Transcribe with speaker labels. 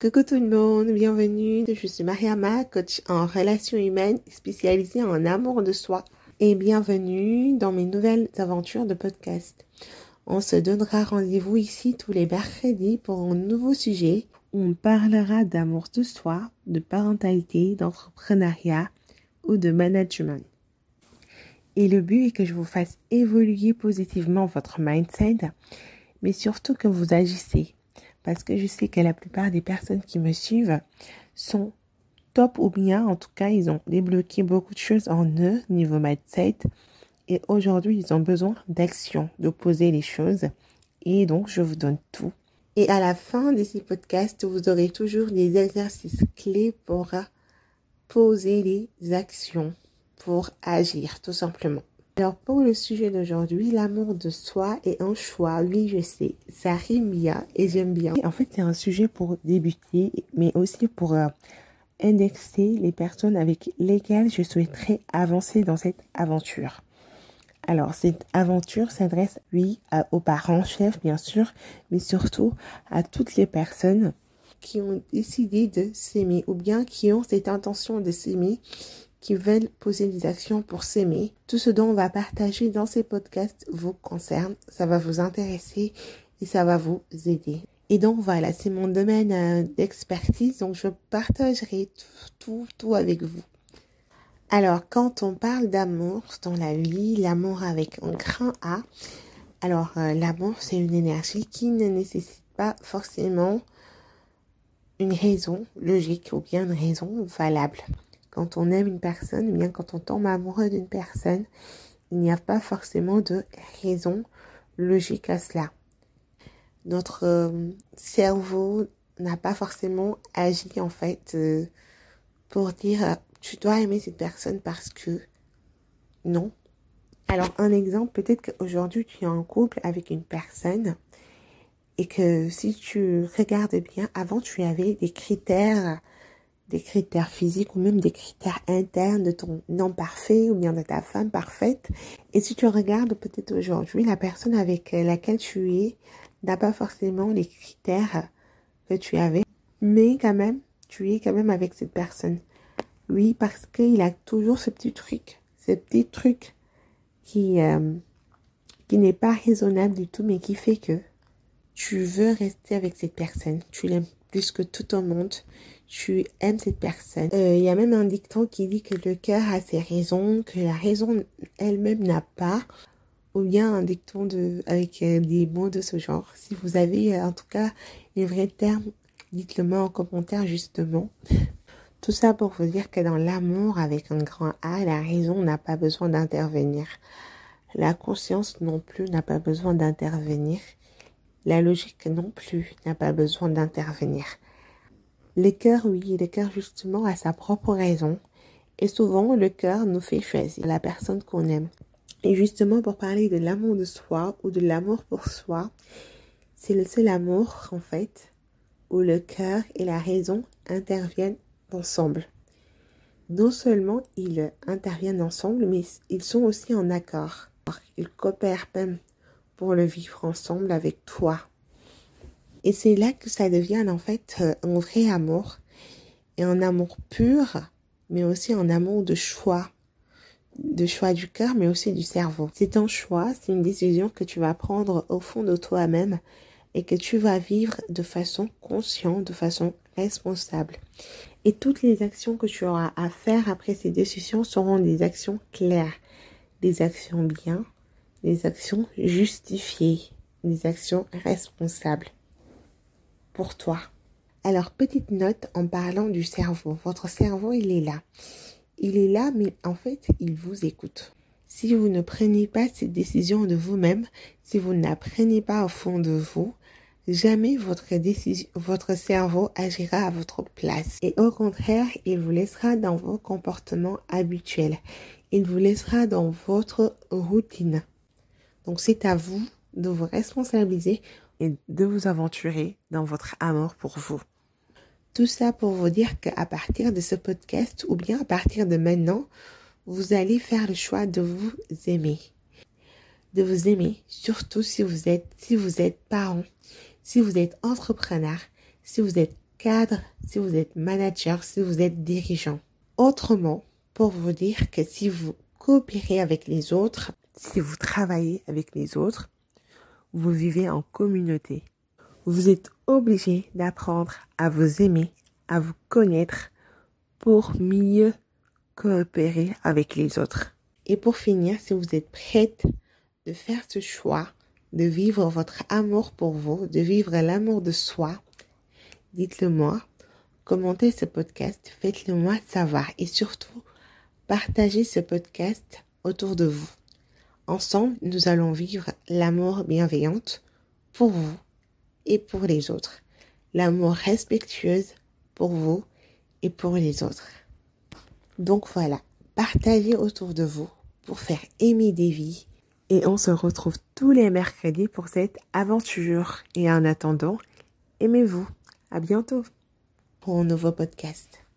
Speaker 1: Coucou tout le monde, bienvenue. Je suis Mariama, coach en relations humaines spécialisée en amour de soi. Et bienvenue dans mes nouvelles aventures de podcast. On se donnera rendez-vous ici tous les mercredis pour un nouveau sujet où on parlera d'amour de soi, de parentalité, d'entrepreneuriat ou de management. Et le but est que je vous fasse évoluer positivement votre mindset, mais surtout que vous agissez parce que je sais que la plupart des personnes qui me suivent sont top ou bien, en tout cas, ils ont débloqué beaucoup de choses en eux niveau mindset et aujourd'hui, ils ont besoin d'action, de poser les choses et donc je vous donne tout. Et à la fin de ces podcasts, vous aurez toujours des exercices clés pour poser les actions, pour agir tout simplement. Alors pour le sujet d'aujourd'hui, l'amour de soi est un choix. Oui, je sais, ça rime bien et j'aime bien. En fait, c'est un sujet pour débuter, mais aussi pour euh, indexer les personnes avec lesquelles je souhaiterais avancer dans cette aventure. Alors, cette aventure s'adresse, oui, aux parents, chefs, bien sûr, mais surtout à toutes les personnes qui ont décidé de s'aimer ou bien qui ont cette intention de s'aimer qui veulent poser des actions pour s'aimer. Tout ce dont on va partager dans ces podcasts vous concerne, ça va vous intéresser et ça va vous aider. Et donc voilà, c'est mon domaine euh, d'expertise, donc je partagerai tout, tout, avec vous. Alors, quand on parle d'amour dans la vie, l'amour avec un grand A, alors euh, l'amour c'est une énergie qui ne nécessite pas forcément une raison logique ou bien une raison valable. Quand on aime une personne, bien quand on tombe amoureux d'une personne, il n'y a pas forcément de raison logique à cela. Notre euh, cerveau n'a pas forcément agi en fait euh, pour dire euh, tu dois aimer cette personne parce que non. Alors un exemple, peut-être qu'aujourd'hui tu es en couple avec une personne et que si tu regardes bien, avant tu avais des critères des critères physiques ou même des critères internes de ton nom parfait ou bien de ta femme parfaite. Et si tu regardes peut-être aujourd'hui, la personne avec laquelle tu es n'a pas forcément les critères que tu avais, mais quand même, tu es quand même avec cette personne. Oui, parce qu'il a toujours ce petit truc, ce petit truc qui, euh, qui n'est pas raisonnable du tout, mais qui fait que tu veux rester avec cette personne. Tu l'aimes plus que tout au monde tu aimes cette personne. Euh, il y a même un dicton qui dit que le cœur a ses raisons, que la raison elle-même n'a pas. Ou bien un dicton de, avec euh, des mots de ce genre. Si vous avez euh, en tout cas les vrais termes, dites-le moi en commentaire justement. Tout ça pour vous dire que dans l'amour avec un grand A, la raison n'a pas besoin d'intervenir. La conscience non plus n'a pas besoin d'intervenir. La logique non plus n'a pas besoin d'intervenir. Le cœur, oui, le cœur justement a sa propre raison. Et souvent, le cœur nous fait choisir la personne qu'on aime. Et justement, pour parler de l'amour de soi ou de l'amour pour soi, c'est le seul amour, en fait, où le cœur et la raison interviennent ensemble. Non seulement ils interviennent ensemble, mais ils sont aussi en accord. Ils coopèrent même pour le vivre ensemble avec toi. Et c'est là que ça devient en fait euh, un vrai amour. Et un amour pur, mais aussi un amour de choix. De choix du cœur, mais aussi du cerveau. C'est un choix, c'est une décision que tu vas prendre au fond de toi-même et que tu vas vivre de façon consciente, de façon responsable. Et toutes les actions que tu auras à faire après ces décisions seront des actions claires, des actions bien, des actions justifiées, des actions responsables pour toi. Alors, petite note en parlant du cerveau. Votre cerveau, il est là. Il est là, mais en fait, il vous écoute. Si vous ne prenez pas ces décisions de vous-même, si vous n'apprenez pas au fond de vous, jamais votre, votre cerveau agira à votre place. Et au contraire, il vous laissera dans vos comportements habituels. Il vous laissera dans votre routine. Donc c'est à vous de vous responsabiliser et de vous aventurer dans votre amour pour vous. Tout ça pour vous dire qu'à partir de ce podcast ou bien à partir de maintenant, vous allez faire le choix de vous aimer. De vous aimer, surtout si vous êtes, si vous êtes parent, si vous êtes entrepreneur, si vous êtes cadre, si vous êtes manager, si vous êtes dirigeant. Autrement, pour vous dire que si vous coopérez avec les autres, si vous travaillez avec les autres, vous vivez en communauté. Vous êtes obligé d'apprendre à vous aimer, à vous connaître pour mieux coopérer avec les autres. Et pour finir, si vous êtes prête de faire ce choix, de vivre votre amour pour vous, de vivre l'amour de soi, dites-le moi, commentez ce podcast, faites-le moi savoir et surtout, partagez ce podcast autour de vous. Ensemble, nous allons vivre l'amour bienveillante pour vous et pour les autres. L'amour respectueuse pour vous et pour les autres. Donc voilà, partagez autour de vous pour faire aimer des vies. Et on se retrouve tous les mercredis pour cette aventure. Et en attendant, aimez-vous. À bientôt pour un nouveau podcast.